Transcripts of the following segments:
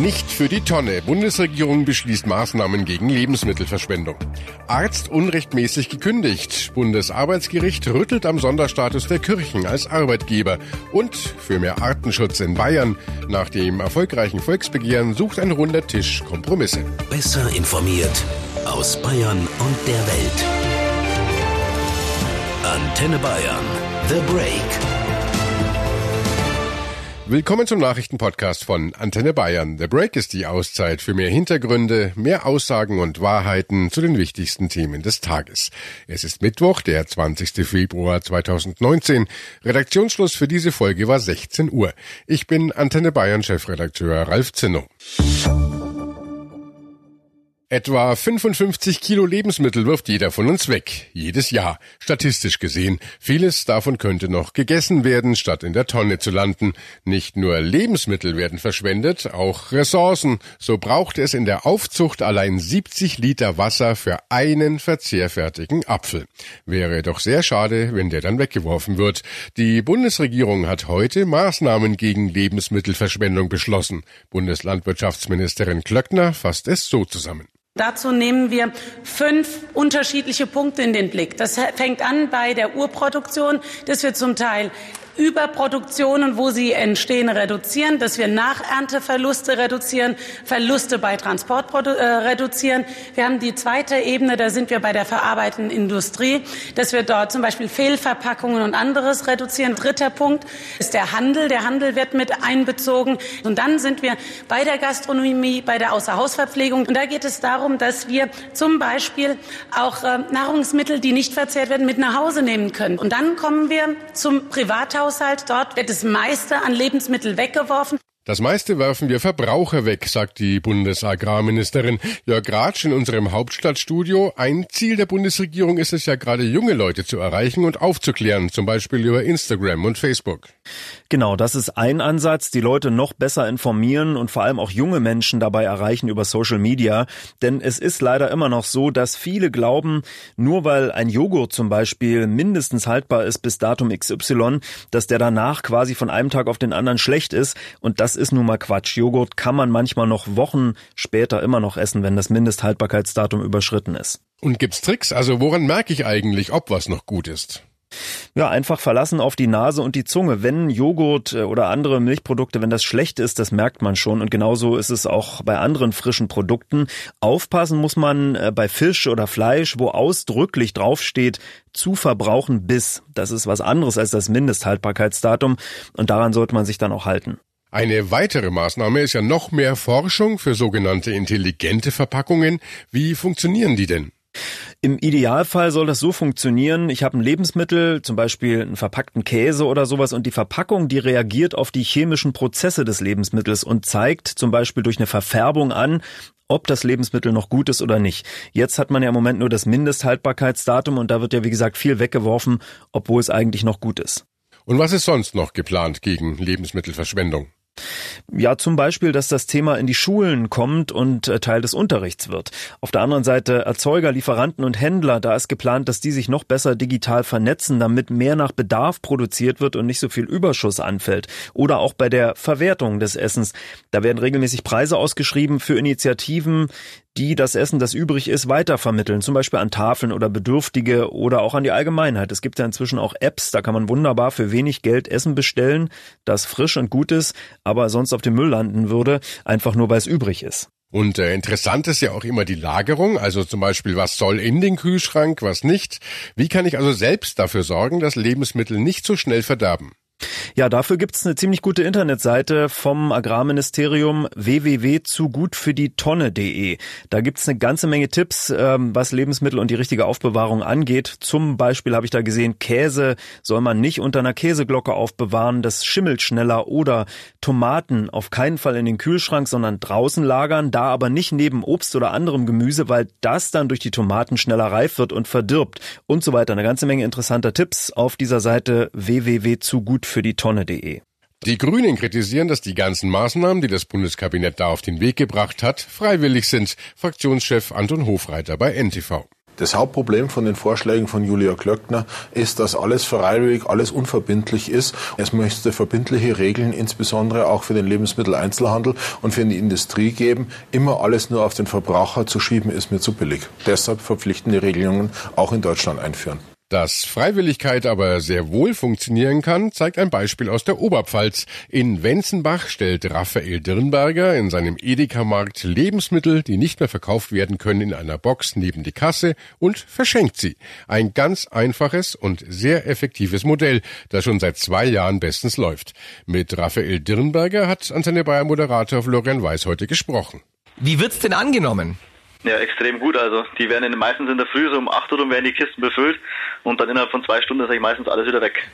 Nicht für die Tonne. Bundesregierung beschließt Maßnahmen gegen Lebensmittelverschwendung. Arzt unrechtmäßig gekündigt. Bundesarbeitsgericht rüttelt am Sonderstatus der Kirchen als Arbeitgeber. Und für mehr Artenschutz in Bayern. Nach dem erfolgreichen Volksbegehren sucht ein runder Tisch Kompromisse. Besser informiert aus Bayern und der Welt. Antenne Bayern. The Break. Willkommen zum Nachrichtenpodcast von Antenne Bayern. The Break ist die Auszeit für mehr Hintergründe, mehr Aussagen und Wahrheiten zu den wichtigsten Themen des Tages. Es ist Mittwoch, der 20. Februar 2019. Redaktionsschluss für diese Folge war 16 Uhr. Ich bin Antenne Bayern Chefredakteur Ralf Zinno. Etwa 55 Kilo Lebensmittel wirft jeder von uns weg, jedes Jahr, statistisch gesehen. Vieles davon könnte noch gegessen werden, statt in der Tonne zu landen. Nicht nur Lebensmittel werden verschwendet, auch Ressourcen. So braucht es in der Aufzucht allein 70 Liter Wasser für einen verzehrfertigen Apfel. Wäre doch sehr schade, wenn der dann weggeworfen wird. Die Bundesregierung hat heute Maßnahmen gegen Lebensmittelverschwendung beschlossen. Bundeslandwirtschaftsministerin Klöckner fasst es so zusammen. Dazu nehmen wir fünf unterschiedliche Punkte in den Blick. Das fängt an bei der Urproduktion, dass wir zum Teil Überproduktionen, wo sie entstehen, reduzieren, dass wir Nachernteverluste reduzieren, Verluste bei Transport äh, reduzieren. Wir haben die zweite Ebene, da sind wir bei der verarbeitenden Industrie, dass wir dort zum Beispiel Fehlverpackungen und anderes reduzieren. Dritter Punkt ist der Handel. Der Handel wird mit einbezogen. Und dann sind wir bei der Gastronomie, bei der Außerhausverpflegung. Und da geht es darum, dass wir zum Beispiel auch äh, Nahrungsmittel, die nicht verzehrt werden, mit nach Hause nehmen können. Und dann kommen wir zum Privathaushalt. Haushalt. Dort wird das meiste an Lebensmitteln weggeworfen. Das meiste werfen wir Verbraucher weg, sagt die Bundesagrarministerin Jörg Ratsch in unserem Hauptstadtstudio. Ein Ziel der Bundesregierung ist es ja gerade junge Leute zu erreichen und aufzuklären, zum Beispiel über Instagram und Facebook. Genau, das ist ein Ansatz, die Leute noch besser informieren und vor allem auch junge Menschen dabei erreichen über Social Media. Denn es ist leider immer noch so, dass viele glauben, nur weil ein Joghurt zum Beispiel mindestens haltbar ist bis Datum XY, dass der danach quasi von einem Tag auf den anderen schlecht ist und das ist nun mal Quatsch. Joghurt kann man manchmal noch Wochen später immer noch essen, wenn das Mindesthaltbarkeitsdatum überschritten ist. Und gibt's Tricks? Also woran merke ich eigentlich, ob was noch gut ist? Ja, einfach verlassen auf die Nase und die Zunge. Wenn Joghurt äh, oder andere Milchprodukte, wenn das schlecht ist, das merkt man schon. Und genauso ist es auch bei anderen frischen Produkten. Aufpassen muss man äh, bei Fisch oder Fleisch, wo ausdrücklich draufsteht, zu verbrauchen bis. Das ist was anderes als das Mindesthaltbarkeitsdatum. Und daran sollte man sich dann auch halten. Eine weitere Maßnahme ist ja noch mehr Forschung für sogenannte intelligente Verpackungen. Wie funktionieren die denn? Im Idealfall soll das so funktionieren. Ich habe ein Lebensmittel, zum Beispiel einen verpackten Käse oder sowas, und die Verpackung, die reagiert auf die chemischen Prozesse des Lebensmittels und zeigt zum Beispiel durch eine Verfärbung an, ob das Lebensmittel noch gut ist oder nicht. Jetzt hat man ja im Moment nur das Mindesthaltbarkeitsdatum und da wird ja, wie gesagt, viel weggeworfen, obwohl es eigentlich noch gut ist. Und was ist sonst noch geplant gegen Lebensmittelverschwendung? Ja, zum Beispiel, dass das Thema in die Schulen kommt und äh, Teil des Unterrichts wird. Auf der anderen Seite Erzeuger, Lieferanten und Händler, da ist geplant, dass die sich noch besser digital vernetzen, damit mehr nach Bedarf produziert wird und nicht so viel Überschuss anfällt. Oder auch bei der Verwertung des Essens. Da werden regelmäßig Preise ausgeschrieben für Initiativen, die das Essen, das übrig ist, weitervermitteln, zum Beispiel an Tafeln oder Bedürftige oder auch an die Allgemeinheit. Es gibt ja inzwischen auch Apps, da kann man wunderbar für wenig Geld Essen bestellen, das frisch und gut ist, aber sonst auf dem Müll landen würde, einfach nur weil es übrig ist. Und äh, interessant ist ja auch immer die Lagerung, also zum Beispiel, was soll in den Kühlschrank, was nicht. Wie kann ich also selbst dafür sorgen, dass Lebensmittel nicht so schnell verderben? Ja, dafür gibt's eine ziemlich gute Internetseite vom Agrarministerium www.zugutfürdietonne.de. Da gibt's eine ganze Menge Tipps, ähm, was Lebensmittel und die richtige Aufbewahrung angeht. Zum Beispiel habe ich da gesehen, Käse soll man nicht unter einer Käseglocke aufbewahren, das schimmelt schneller oder Tomaten auf keinen Fall in den Kühlschrank, sondern draußen lagern, da aber nicht neben Obst oder anderem Gemüse, weil das dann durch die Tomaten schneller reif wird und verdirbt und so weiter. Eine ganze Menge interessanter Tipps auf dieser Seite www.zugut für die Tonne.de. Die Grünen kritisieren, dass die ganzen Maßnahmen, die das Bundeskabinett da auf den Weg gebracht hat, freiwillig sind. Fraktionschef Anton Hofreiter bei NTV. Das Hauptproblem von den Vorschlägen von Julia Klöckner ist, dass alles freiwillig, alles unverbindlich ist. Es müsste verbindliche Regeln, insbesondere auch für den Lebensmitteleinzelhandel und für die Industrie geben. Immer alles nur auf den Verbraucher zu schieben, ist mir zu billig. Deshalb verpflichtende Regelungen auch in Deutschland einführen. Dass Freiwilligkeit aber sehr wohl funktionieren kann, zeigt ein Beispiel aus der Oberpfalz. In Wenzenbach stellt Raphael Dirnberger in seinem Edeka-Markt Lebensmittel, die nicht mehr verkauft werden können, in einer Box neben die Kasse und verschenkt sie. Ein ganz einfaches und sehr effektives Modell, das schon seit zwei Jahren bestens läuft. Mit Raphael Dirnberger hat Antenne Bayern Moderator Florian Weiß heute gesprochen. Wie wird's denn angenommen? Ja, extrem gut. Also die werden in, meistens in der Früh so um 8 Uhr werden die Kisten befüllt und dann innerhalb von zwei Stunden ist eigentlich meistens alles wieder weg.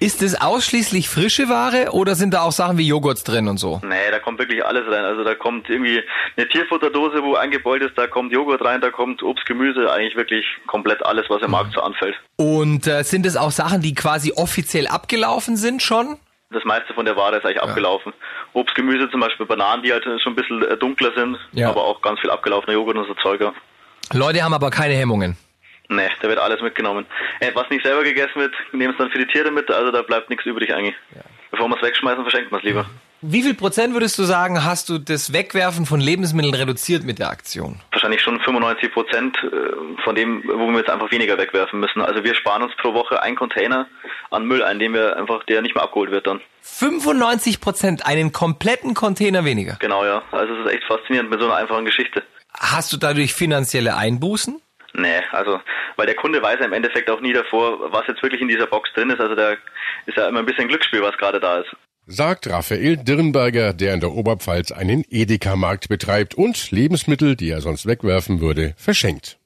Ist es ausschließlich frische Ware oder sind da auch Sachen wie Joghurts drin und so? Nee, da kommt wirklich alles rein. Also da kommt irgendwie eine Tierfutterdose, wo eingebeult ist, da kommt Joghurt rein, da kommt Obst, Gemüse, eigentlich wirklich komplett alles, was im. Markt so anfällt. Und äh, sind es auch Sachen, die quasi offiziell abgelaufen sind schon? Das meiste von der Ware ist eigentlich ja. abgelaufen. Obst, Gemüse, zum Beispiel Bananen, die halt schon ein bisschen äh, dunkler sind, ja. aber auch ganz viel abgelaufener Joghurt und so Zeuger. Leute haben aber keine Hemmungen. Nee, da wird alles mitgenommen. Äh, was nicht selber gegessen wird, nehmen es dann für die Tiere mit, also da bleibt nichts übrig eigentlich. Ja. Bevor wir es wegschmeißen, verschenkt man es lieber. Wie viel Prozent würdest du sagen, hast du das Wegwerfen von Lebensmitteln reduziert mit der Aktion? Wahrscheinlich schon 95 Prozent äh, von dem, wo wir jetzt einfach weniger wegwerfen müssen. Also wir sparen uns pro Woche einen Container an Müll ein, den wir einfach, der nicht mehr abgeholt wird dann. 95 Prozent, einen kompletten Container weniger? Genau, ja. Also es ist echt faszinierend mit so einer einfachen Geschichte. Hast du dadurch finanzielle Einbußen? Nee, also, weil der Kunde weiß ja im Endeffekt auch nie davor, was jetzt wirklich in dieser Box drin ist. Also da ist ja immer ein bisschen Glücksspiel, was gerade da ist. Sagt Raphael Dirnberger, der in der Oberpfalz einen Edeka-Markt betreibt und Lebensmittel, die er sonst wegwerfen würde, verschenkt.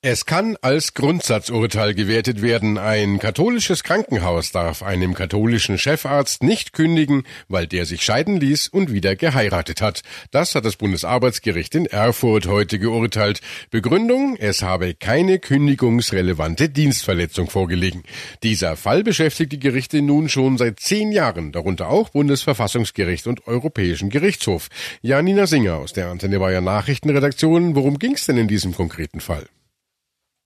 Es kann als Grundsatzurteil gewertet werden, ein katholisches Krankenhaus darf einem katholischen Chefarzt nicht kündigen, weil der sich scheiden ließ und wieder geheiratet hat. Das hat das Bundesarbeitsgericht in Erfurt heute geurteilt. Begründung, es habe keine kündigungsrelevante Dienstverletzung vorgelegen. Dieser Fall beschäftigt die Gerichte nun schon seit zehn Jahren, darunter auch Bundesverfassungsgericht und Europäischen Gerichtshof. Janina Singer aus der Antenne Bayern Nachrichtenredaktion, worum ging es denn in diesem konkreten Fall?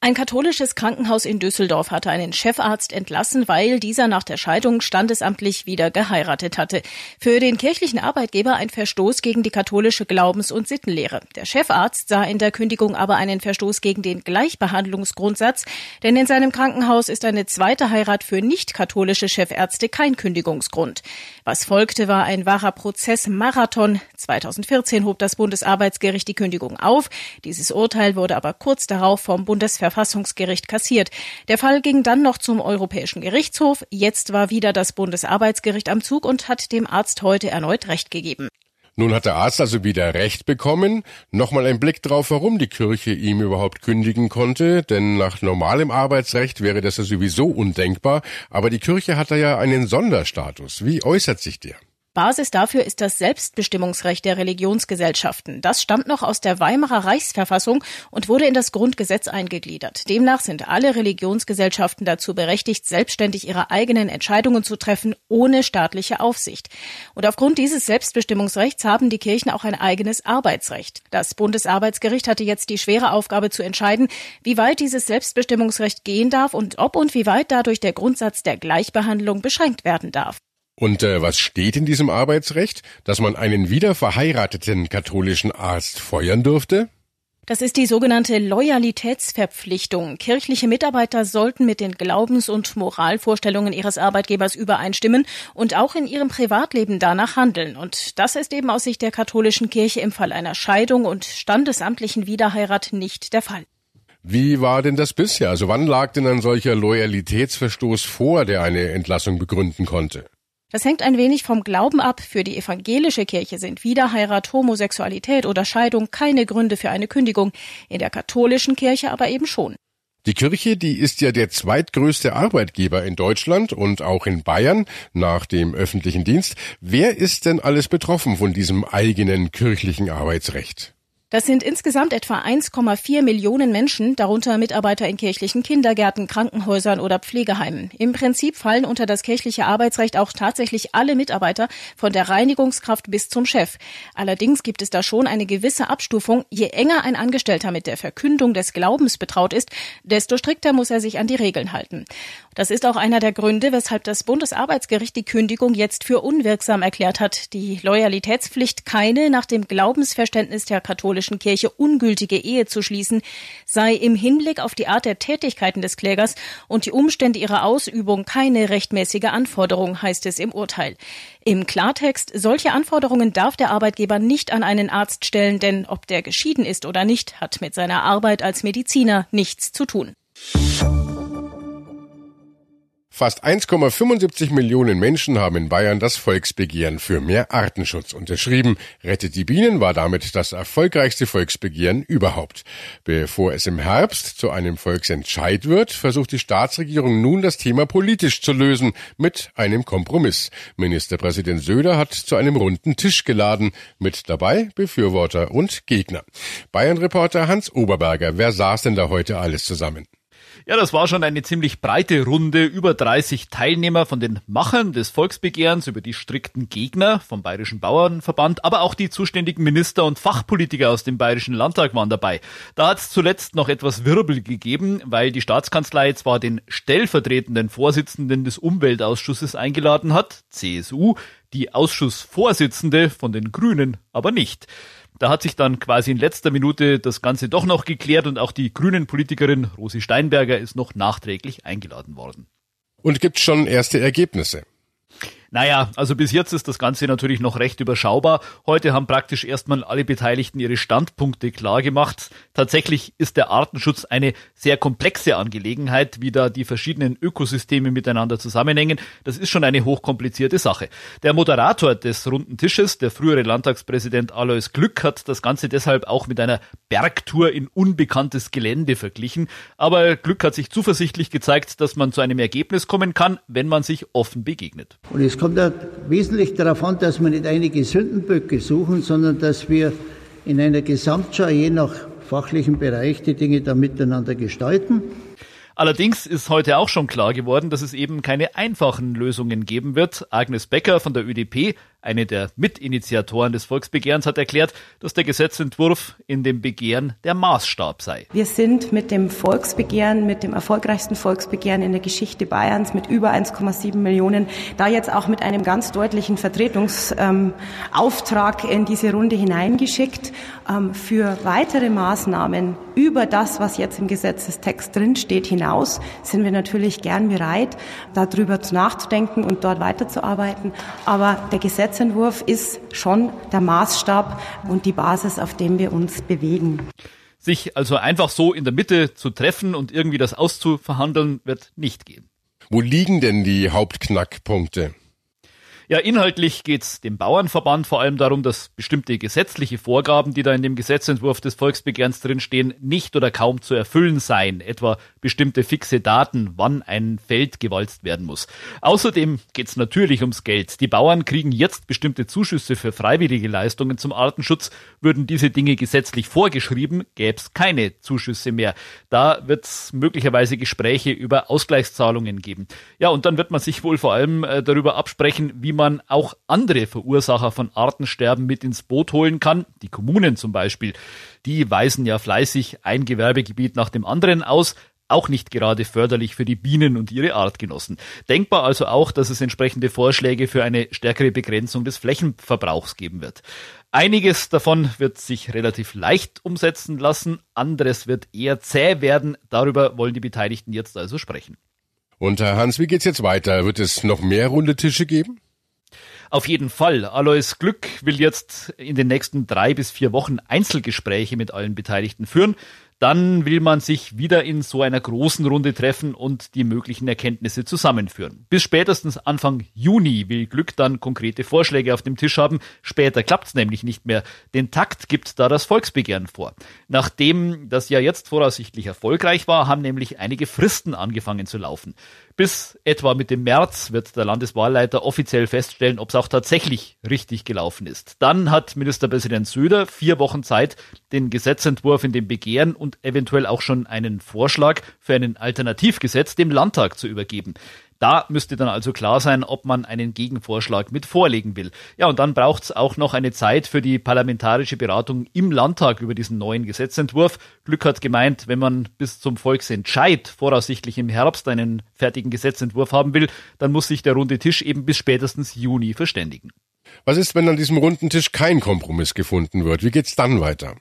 Ein katholisches Krankenhaus in Düsseldorf hatte einen Chefarzt entlassen, weil dieser nach der Scheidung standesamtlich wieder geheiratet hatte. Für den kirchlichen Arbeitgeber ein Verstoß gegen die katholische Glaubens- und Sittenlehre. Der Chefarzt sah in der Kündigung aber einen Verstoß gegen den Gleichbehandlungsgrundsatz, denn in seinem Krankenhaus ist eine zweite Heirat für nicht-katholische Chefärzte kein Kündigungsgrund. Was folgte, war ein wahrer Prozessmarathon. 2014 hob das Bundesarbeitsgericht die Kündigung auf. Dieses Urteil wurde aber kurz darauf vom Bundesver Verfassungsgericht kassiert. Der Fall ging dann noch zum Europäischen Gerichtshof. Jetzt war wieder das Bundesarbeitsgericht am Zug und hat dem Arzt heute erneut Recht gegeben. Nun hat der Arzt also wieder Recht bekommen. Nochmal ein Blick drauf, warum die Kirche ihm überhaupt kündigen konnte, denn nach normalem Arbeitsrecht wäre das ja sowieso undenkbar, aber die Kirche hat da ja einen Sonderstatus. Wie äußert sich der? Basis dafür ist das Selbstbestimmungsrecht der Religionsgesellschaften. Das stammt noch aus der Weimarer Reichsverfassung und wurde in das Grundgesetz eingegliedert. Demnach sind alle Religionsgesellschaften dazu berechtigt, selbstständig ihre eigenen Entscheidungen zu treffen, ohne staatliche Aufsicht. Und aufgrund dieses Selbstbestimmungsrechts haben die Kirchen auch ein eigenes Arbeitsrecht. Das Bundesarbeitsgericht hatte jetzt die schwere Aufgabe zu entscheiden, wie weit dieses Selbstbestimmungsrecht gehen darf und ob und wie weit dadurch der Grundsatz der Gleichbehandlung beschränkt werden darf. Und äh, was steht in diesem Arbeitsrecht? Dass man einen wieder verheirateten katholischen Arzt feuern dürfte? Das ist die sogenannte Loyalitätsverpflichtung. Kirchliche Mitarbeiter sollten mit den Glaubens- und Moralvorstellungen ihres Arbeitgebers übereinstimmen und auch in ihrem Privatleben danach handeln. Und das ist eben aus Sicht der katholischen Kirche im Fall einer Scheidung und standesamtlichen Wiederheirat nicht der Fall. Wie war denn das bisher? Also wann lag denn ein solcher Loyalitätsverstoß vor, der eine Entlassung begründen konnte? Das hängt ein wenig vom Glauben ab. Für die evangelische Kirche sind Wiederheirat, Homosexualität oder Scheidung keine Gründe für eine Kündigung, in der katholischen Kirche aber eben schon. Die Kirche, die ist ja der zweitgrößte Arbeitgeber in Deutschland und auch in Bayern nach dem öffentlichen Dienst. Wer ist denn alles betroffen von diesem eigenen kirchlichen Arbeitsrecht? Das sind insgesamt etwa 1,4 Millionen Menschen, darunter Mitarbeiter in kirchlichen Kindergärten, Krankenhäusern oder Pflegeheimen. Im Prinzip fallen unter das kirchliche Arbeitsrecht auch tatsächlich alle Mitarbeiter, von der Reinigungskraft bis zum Chef. Allerdings gibt es da schon eine gewisse Abstufung. Je enger ein Angestellter mit der Verkündung des Glaubens betraut ist, desto strikter muss er sich an die Regeln halten. Das ist auch einer der Gründe, weshalb das Bundesarbeitsgericht die Kündigung jetzt für unwirksam erklärt hat. Die Loyalitätspflicht, keine nach dem Glaubensverständnis der katholischen Kirche ungültige Ehe zu schließen, sei im Hinblick auf die Art der Tätigkeiten des Klägers und die Umstände ihrer Ausübung keine rechtmäßige Anforderung, heißt es im Urteil. Im Klartext, solche Anforderungen darf der Arbeitgeber nicht an einen Arzt stellen, denn ob der geschieden ist oder nicht, hat mit seiner Arbeit als Mediziner nichts zu tun. Fast 1,75 Millionen Menschen haben in Bayern das Volksbegehren für mehr Artenschutz unterschrieben. Rettet die Bienen war damit das erfolgreichste Volksbegehren überhaupt. Bevor es im Herbst zu einem Volksentscheid wird, versucht die Staatsregierung nun das Thema politisch zu lösen mit einem Kompromiss. Ministerpräsident Söder hat zu einem runden Tisch geladen, mit dabei Befürworter und Gegner. Bayern-Reporter Hans Oberberger, wer saß denn da heute alles zusammen? Ja, das war schon eine ziemlich breite Runde. Über 30 Teilnehmer von den Machern des Volksbegehrens über die strikten Gegner vom Bayerischen Bauernverband, aber auch die zuständigen Minister und Fachpolitiker aus dem Bayerischen Landtag waren dabei. Da hat es zuletzt noch etwas Wirbel gegeben, weil die Staatskanzlei zwar den stellvertretenden Vorsitzenden des Umweltausschusses eingeladen hat, CSU, die Ausschussvorsitzende von den Grünen aber nicht. Da hat sich dann quasi in letzter Minute das Ganze doch noch geklärt und auch die grünen Politikerin Rosi Steinberger ist noch nachträglich eingeladen worden. Und gibt schon erste Ergebnisse? Naja, also bis jetzt ist das Ganze natürlich noch recht überschaubar. Heute haben praktisch erstmal alle Beteiligten ihre Standpunkte klar gemacht. Tatsächlich ist der Artenschutz eine sehr komplexe Angelegenheit, wie da die verschiedenen Ökosysteme miteinander zusammenhängen. Das ist schon eine hochkomplizierte Sache. Der Moderator des runden Tisches, der frühere Landtagspräsident Alois Glück, hat das Ganze deshalb auch mit einer Bergtour in unbekanntes Gelände verglichen. Aber Glück hat sich zuversichtlich gezeigt, dass man zu einem Ergebnis kommen kann, wenn man sich offen begegnet. Und kommt ja wesentlich darauf an, dass wir nicht einige Sündenböcke suchen, sondern dass wir in einer Gesamtschau je nach fachlichen Bereich die Dinge da miteinander gestalten. Allerdings ist heute auch schon klar geworden, dass es eben keine einfachen Lösungen geben wird. Agnes Becker von der ÖDP eine der Mitinitiatoren des Volksbegehrens hat erklärt, dass der Gesetzentwurf in dem Begehren der Maßstab sei. Wir sind mit dem Volksbegehren, mit dem erfolgreichsten Volksbegehren in der Geschichte Bayerns mit über 1,7 Millionen, da jetzt auch mit einem ganz deutlichen Vertretungsauftrag in diese Runde hineingeschickt. Ähm, für weitere Maßnahmen über das, was jetzt im Gesetzestext drinsteht, hinaus sind wir natürlich gern bereit, darüber nachzudenken und dort weiterzuarbeiten. Aber der Gesetz Gesetzentwurf ist schon der Maßstab und die Basis, auf dem wir uns bewegen. Sich also einfach so in der Mitte zu treffen und irgendwie das auszuverhandeln, wird nicht gehen. Wo liegen denn die Hauptknackpunkte? Ja, inhaltlich geht's dem Bauernverband vor allem darum, dass bestimmte gesetzliche Vorgaben, die da in dem Gesetzentwurf des Volksbegehrens drinstehen, nicht oder kaum zu erfüllen seien, etwa bestimmte fixe Daten, wann ein Feld gewalzt werden muss. Außerdem geht's natürlich ums Geld. Die Bauern kriegen jetzt bestimmte Zuschüsse für freiwillige Leistungen zum Artenschutz. Würden diese Dinge gesetzlich vorgeschrieben, gäb's keine Zuschüsse mehr. Da wird's möglicherweise Gespräche über Ausgleichszahlungen geben. Ja, und dann wird man sich wohl vor allem äh, darüber absprechen, wie man auch andere Verursacher von Artensterben mit ins Boot holen kann. Die Kommunen zum Beispiel, die weisen ja fleißig ein Gewerbegebiet nach dem anderen aus auch nicht gerade förderlich für die Bienen und ihre Artgenossen. Denkbar also auch, dass es entsprechende Vorschläge für eine stärkere Begrenzung des Flächenverbrauchs geben wird. Einiges davon wird sich relativ leicht umsetzen lassen, anderes wird eher zäh werden. Darüber wollen die Beteiligten jetzt also sprechen. Und Herr Hans, wie geht's jetzt weiter? Wird es noch mehr runde Tische geben? Auf jeden Fall. Alois Glück will jetzt in den nächsten drei bis vier Wochen Einzelgespräche mit allen Beteiligten führen. Dann will man sich wieder in so einer großen Runde treffen und die möglichen Erkenntnisse zusammenführen. Bis spätestens Anfang Juni will Glück dann konkrete Vorschläge auf dem Tisch haben. Später klappt's nämlich nicht mehr. Den Takt gibt da das Volksbegehren vor. Nachdem das ja jetzt voraussichtlich erfolgreich war, haben nämlich einige Fristen angefangen zu laufen. Bis etwa mit dem März wird der Landeswahlleiter offiziell feststellen, ob es auch tatsächlich richtig gelaufen ist. Dann hat Ministerpräsident Söder vier Wochen Zeit, den Gesetzentwurf in dem Begehren und eventuell auch schon einen Vorschlag für einen Alternativgesetz dem Landtag zu übergeben. Da müsste dann also klar sein, ob man einen Gegenvorschlag mit vorlegen will. Ja, und dann braucht es auch noch eine Zeit für die parlamentarische Beratung im Landtag über diesen neuen Gesetzentwurf. Glück hat gemeint, wenn man bis zum Volksentscheid voraussichtlich im Herbst einen fertigen Gesetzentwurf haben will, dann muss sich der runde Tisch eben bis spätestens Juni verständigen. Was ist, wenn an diesem runden Tisch kein Kompromiss gefunden wird? Wie geht's dann weiter?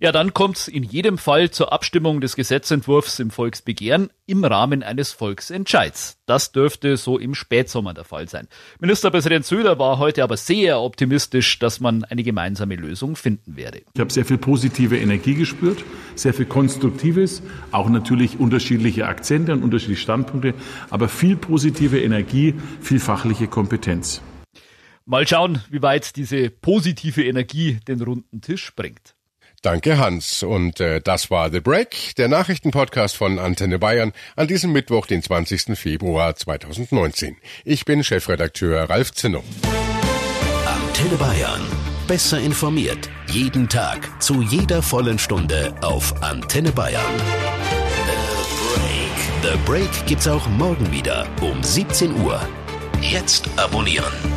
Ja, dann kommt es in jedem Fall zur Abstimmung des Gesetzentwurfs im Volksbegehren im Rahmen eines Volksentscheids. Das dürfte so im Spätsommer der Fall sein. Ministerpräsident Söder war heute aber sehr optimistisch, dass man eine gemeinsame Lösung finden werde. Ich habe sehr viel positive Energie gespürt, sehr viel Konstruktives, auch natürlich unterschiedliche Akzente und unterschiedliche Standpunkte, aber viel positive Energie, viel fachliche Kompetenz. Mal schauen, wie weit diese positive Energie den runden Tisch bringt. Danke, Hans. Und äh, das war The Break, der Nachrichtenpodcast von Antenne Bayern an diesem Mittwoch, den 20. Februar 2019. Ich bin Chefredakteur Ralf Zinno. Antenne Bayern. Besser informiert. Jeden Tag. Zu jeder vollen Stunde auf Antenne Bayern. The Break. The Break gibt's auch morgen wieder um 17 Uhr. Jetzt abonnieren.